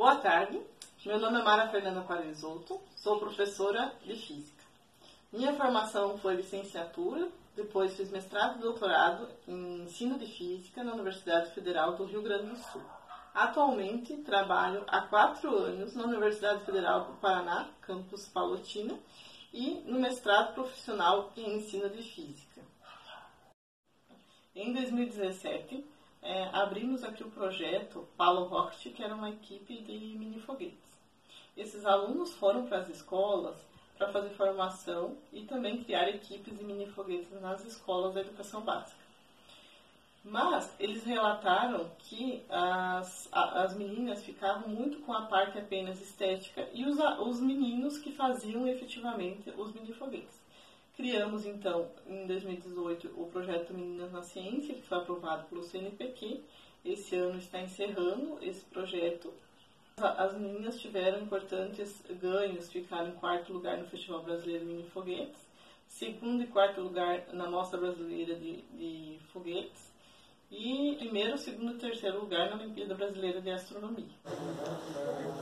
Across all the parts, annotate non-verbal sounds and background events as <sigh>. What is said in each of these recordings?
Boa tarde, meu nome é Mara Fernanda Quaresotto, sou professora de Física. Minha formação foi licenciatura, depois fiz mestrado e doutorado em ensino de Física na Universidade Federal do Rio Grande do Sul. Atualmente trabalho há quatro anos na Universidade Federal do Paraná, campus Palotina, e no mestrado profissional em ensino de Física. Em 2017, é, abrimos aqui o projeto Palo Rocket, que era uma equipe de mini foguetes. Esses alunos foram para as escolas para fazer formação e também criar equipes de mini foguetes nas escolas da educação básica. Mas eles relataram que as, as meninas ficavam muito com a parte apenas estética e os, os meninos que faziam efetivamente os mini foguetes. Criamos então em 2018 o projeto Meninas na Ciência, que foi aprovado pelo CNPq. Esse ano está encerrando esse projeto. As meninas tiveram importantes ganhos, ficaram em quarto lugar no Festival Brasileiro Mini Foguetes, segundo e quarto lugar na Mostra Brasileira de, de Foguetes e primeiro, segundo e terceiro lugar na Olimpíada Brasileira de Astronomia.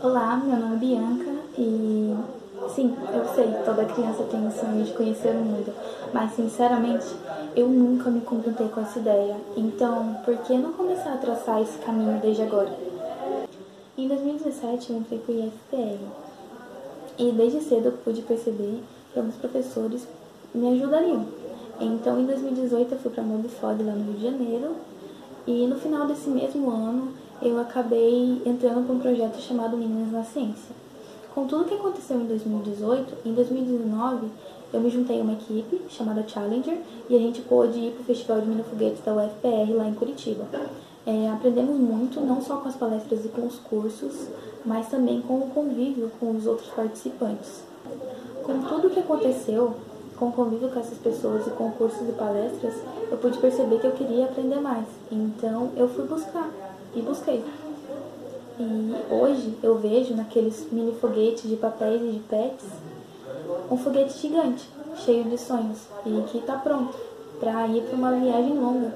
Olá, meu nome é Bianca e sim, eu sei, toda criança tem o sonho de conhecer o mundo, mas sinceramente eu nunca me contentei com essa ideia. Então, por que não começar a traçar esse caminho desde agora? Em 2017 eu entrei para o IFPR e desde cedo eu pude perceber que alguns professores me ajudariam. Então, em 2018 eu fui para a Mobifog lá no Rio de Janeiro e no final desse mesmo ano, eu acabei entrando para um projeto chamado Meninas na Ciência. Com tudo que aconteceu em 2018, em 2019 eu me juntei a uma equipe chamada Challenger e a gente pôde ir para o Festival de Minofoguetes da UFPR lá em Curitiba. É, aprendemos muito, não só com as palestras e com os cursos, mas também com o convívio com os outros participantes. Com tudo o que aconteceu, com o convívio com essas pessoas e com cursos e palestras, eu pude perceber que eu queria aprender mais. Então eu fui buscar e busquei. E hoje eu vejo naqueles mini foguetes de papéis e de pets um foguete gigante, cheio de sonhos e que está pronto para ir para uma viagem longa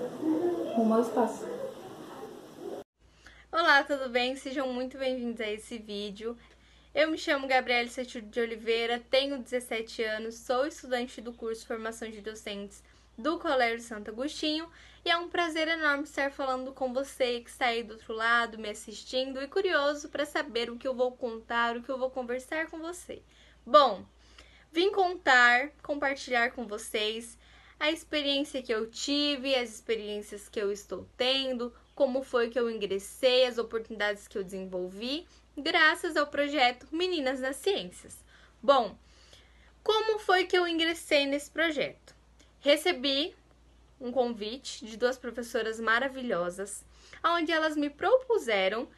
rumo ao espaço. Olá, tudo bem? Sejam muito bem-vindos a esse vídeo. Eu me chamo Gabriela Setudo de Oliveira, tenho 17 anos, sou estudante do curso Formação de Docentes do Colégio Santo Agostinho e é um prazer enorme estar falando com você que está aí do outro lado, me assistindo e curioso para saber o que eu vou contar, o que eu vou conversar com você. Bom, vim contar, compartilhar com vocês a experiência que eu tive, as experiências que eu estou tendo, como foi que eu ingressei, as oportunidades que eu desenvolvi graças ao projeto Meninas nas Ciências. Bom, como foi que eu ingressei nesse projeto? Recebi um convite de duas professoras maravilhosas, onde elas me propuseram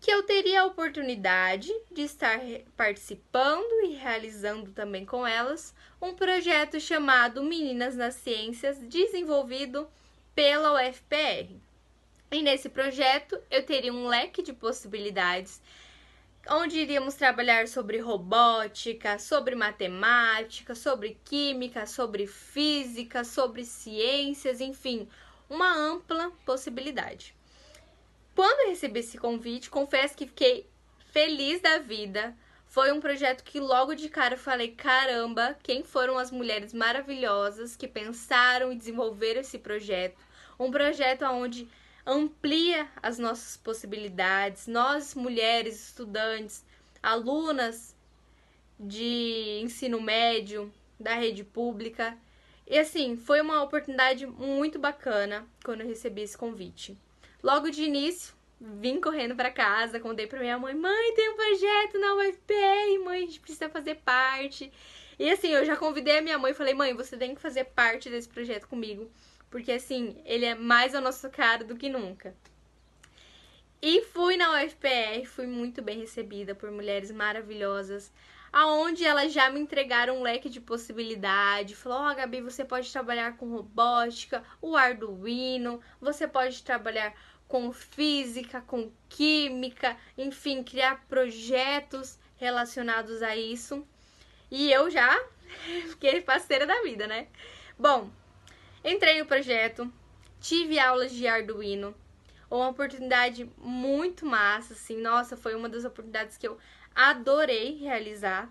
que eu teria a oportunidade de estar participando e realizando também com elas um projeto chamado Meninas nas Ciências, desenvolvido pela UFPR. E nesse projeto eu teria um leque de possibilidades onde iríamos trabalhar sobre robótica, sobre matemática, sobre química, sobre física, sobre ciências, enfim, uma ampla possibilidade. Quando recebi esse convite, confesso que fiquei feliz da vida. Foi um projeto que logo de cara eu falei: caramba, quem foram as mulheres maravilhosas que pensaram e desenvolveram esse projeto? Um projeto onde amplia as nossas possibilidades. Nós, mulheres, estudantes, alunas de ensino médio, da rede pública. E assim, foi uma oportunidade muito bacana quando eu recebi esse convite. Logo de início, vim correndo para casa, contei para minha mãe: "Mãe, tem um projeto na UFPR, mãe, a gente precisa fazer parte". E assim, eu já convidei a minha mãe falei: "Mãe, você tem que fazer parte desse projeto comigo" porque assim, ele é mais ao nosso cara do que nunca. E fui na UFPR, fui muito bem recebida por mulheres maravilhosas, aonde elas já me entregaram um leque de possibilidade. Falou: "Ó, oh, Gabi, você pode trabalhar com robótica, o Arduino, você pode trabalhar com física, com química, enfim, criar projetos relacionados a isso". E eu já <laughs> fiquei parceira da vida, né? Bom, Entrei no projeto, tive aulas de Arduino, uma oportunidade muito massa, assim. Nossa, foi uma das oportunidades que eu adorei realizar.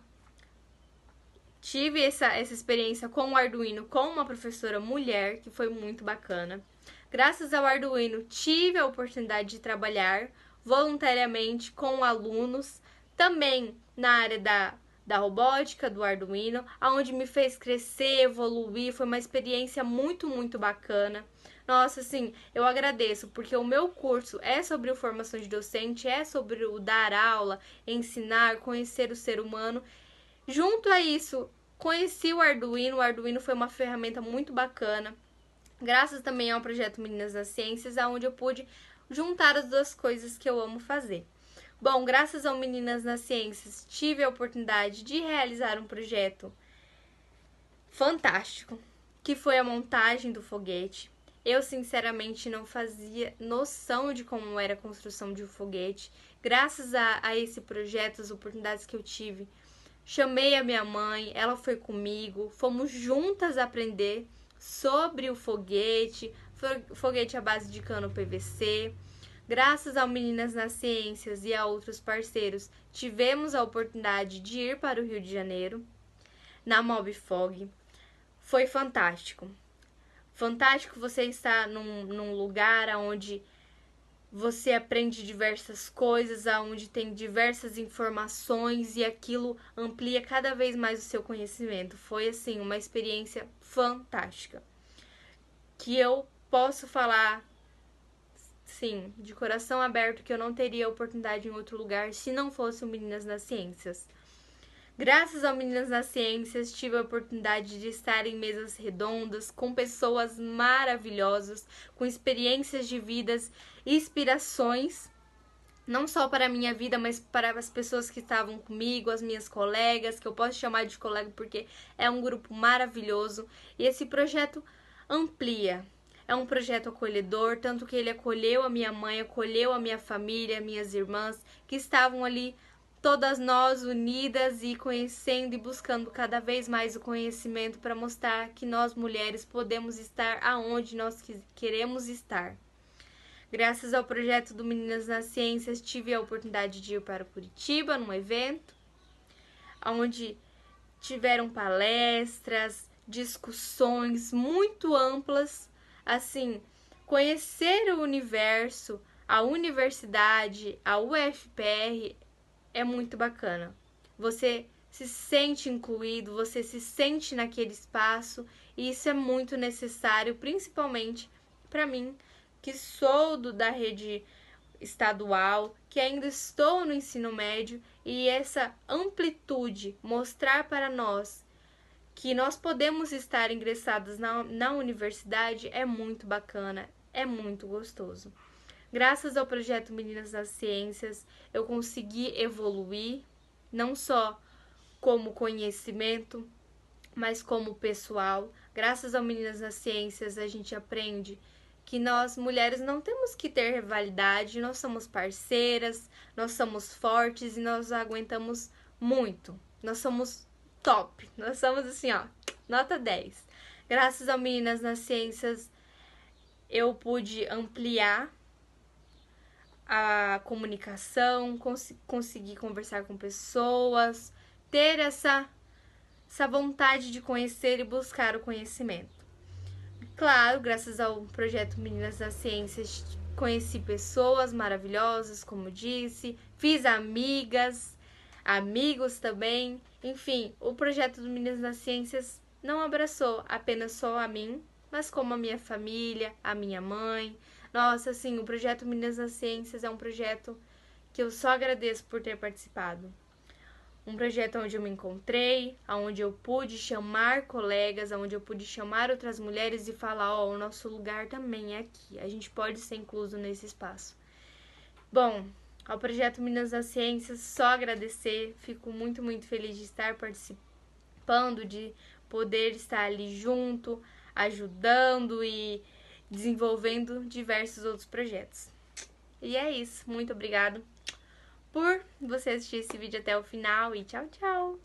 Tive essa, essa experiência com o Arduino com uma professora mulher, que foi muito bacana. Graças ao Arduino, tive a oportunidade de trabalhar voluntariamente com alunos, também na área da, da robótica, do Arduino, aonde me fez crescer, evoluir, foi uma experiência muito, muito bacana. Nossa, assim, eu agradeço, porque o meu curso é sobre formação de docente, é sobre o dar aula, ensinar, conhecer o ser humano. Junto a isso, conheci o Arduino. O Arduino foi uma ferramenta muito bacana. Graças também ao projeto Meninas das Ciências, aonde eu pude juntar as duas coisas que eu amo fazer. Bom, graças ao Meninas nas Ciências, tive a oportunidade de realizar um projeto fantástico, que foi a montagem do foguete. Eu, sinceramente, não fazia noção de como era a construção de um foguete. Graças a, a esse projeto, as oportunidades que eu tive, chamei a minha mãe, ela foi comigo, fomos juntas aprender sobre o foguete, foguete à base de cano PVC. Graças ao Meninas nas Ciências e a outros parceiros, tivemos a oportunidade de ir para o Rio de Janeiro, na Mobfog. Foi fantástico fantástico você estar num, num lugar onde você aprende diversas coisas, aonde tem diversas informações e aquilo amplia cada vez mais o seu conhecimento. Foi assim uma experiência fantástica. Que eu posso falar sim, de coração aberto que eu não teria oportunidade em outro lugar se não fosse o Meninas nas Ciências. Graças ao Meninas nas Ciências, tive a oportunidade de estar em mesas redondas com pessoas maravilhosas, com experiências de vidas, inspirações, não só para a minha vida, mas para as pessoas que estavam comigo, as minhas colegas, que eu posso chamar de colega porque é um grupo maravilhoso. E esse projeto amplia, é um projeto acolhedor, tanto que ele acolheu a minha mãe, acolheu a minha família, minhas irmãs, que estavam ali todas nós unidas e conhecendo e buscando cada vez mais o conhecimento para mostrar que nós mulheres podemos estar aonde nós queremos estar. Graças ao projeto do Meninas nas Ciências, tive a oportunidade de ir para Curitiba num evento, onde tiveram palestras, discussões muito amplas, assim, conhecer o universo, a universidade, a UFPR é muito bacana. Você se sente incluído, você se sente naquele espaço e isso é muito necessário, principalmente para mim, que sou do, da rede estadual, que ainda estou no ensino médio e essa amplitude mostrar para nós que nós podemos estar ingressados na, na universidade é muito bacana, é muito gostoso. Graças ao projeto Meninas das Ciências, eu consegui evoluir, não só como conhecimento, mas como pessoal. Graças ao Meninas das Ciências, a gente aprende que nós mulheres não temos que ter rivalidade, nós somos parceiras, nós somos fortes e nós aguentamos muito. Nós somos top, nós somos assim, ó, nota 10. Graças ao Meninas nas Ciências, eu pude ampliar a comunicação, cons conseguir conversar com pessoas, ter essa, essa vontade de conhecer e buscar o conhecimento. Claro, graças ao projeto Meninas das Ciências, conheci pessoas maravilhosas, como disse, fiz amigas, amigos também. Enfim, o projeto do Meninas das Ciências não abraçou apenas só a mim, mas como a minha família, a minha mãe, nossa, assim, o projeto Meninas nas Ciências é um projeto que eu só agradeço por ter participado. Um projeto onde eu me encontrei, onde eu pude chamar colegas, onde eu pude chamar outras mulheres e falar: ó, oh, o nosso lugar também é aqui, a gente pode ser incluso nesse espaço. Bom, ao projeto Minas das Ciências, só agradecer, fico muito, muito feliz de estar participando, de poder estar ali junto, ajudando e desenvolvendo diversos outros projetos. E é isso. Muito obrigado por você assistir esse vídeo até o final e tchau, tchau!